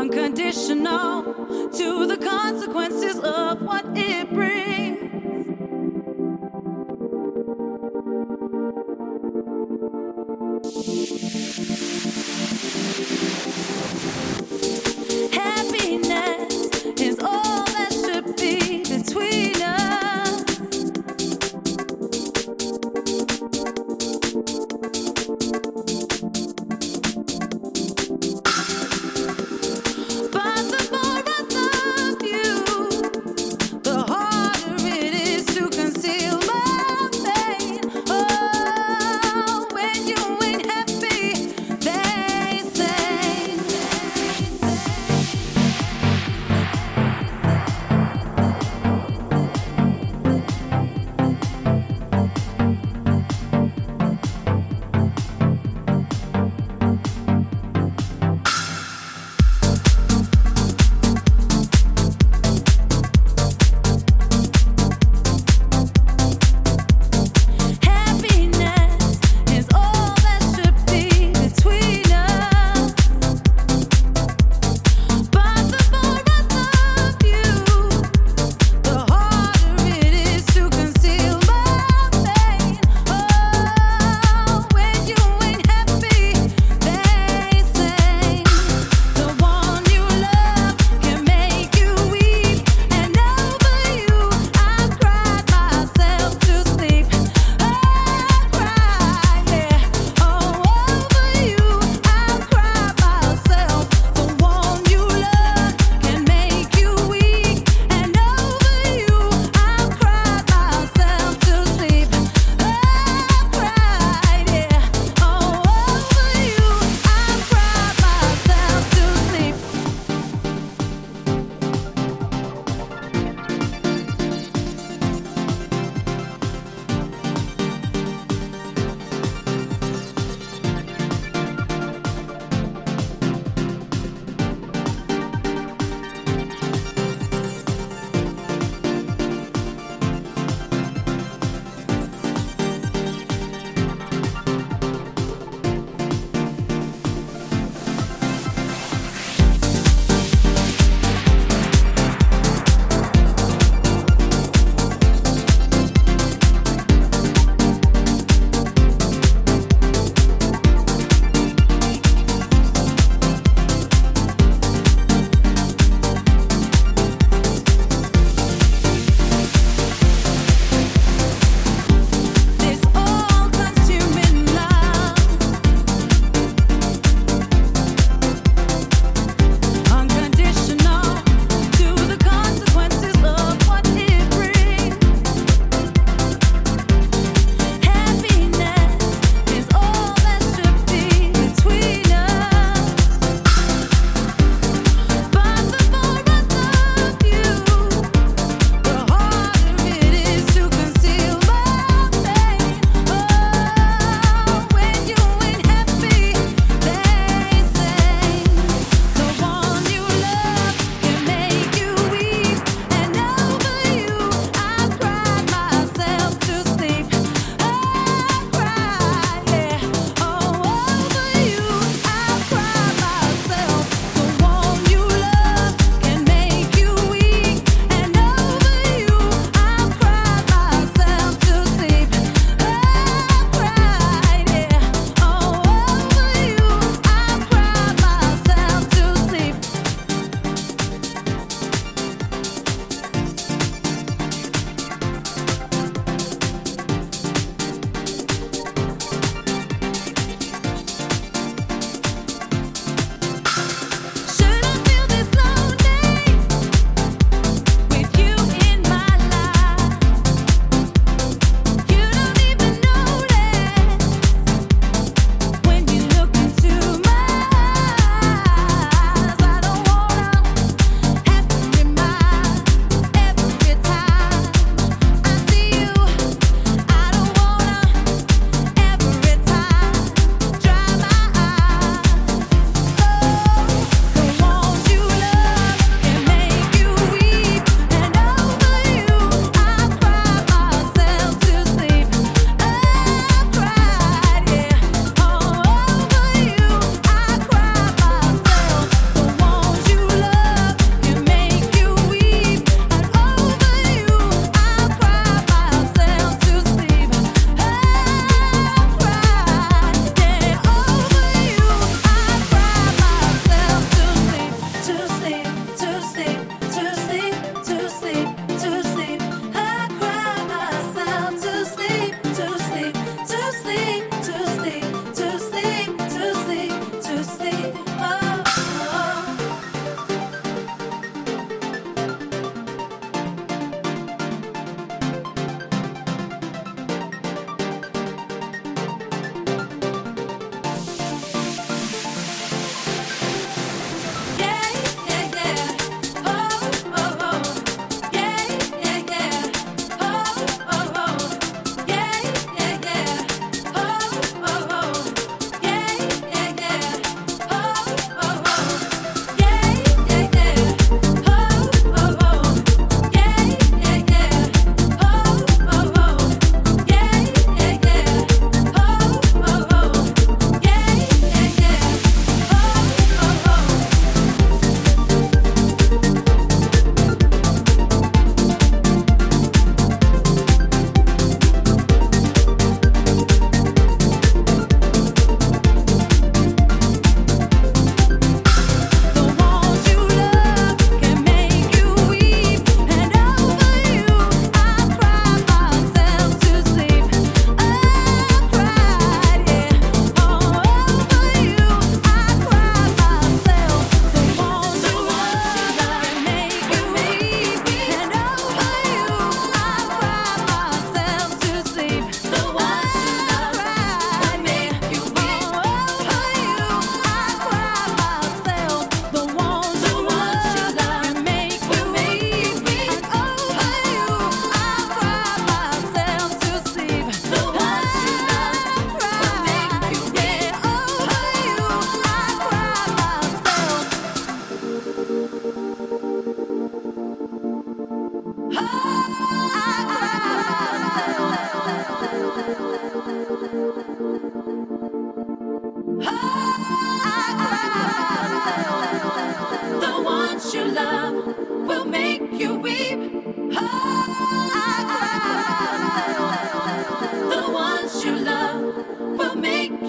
Unconditional to the consequences of what it brings. Happiness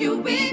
you win.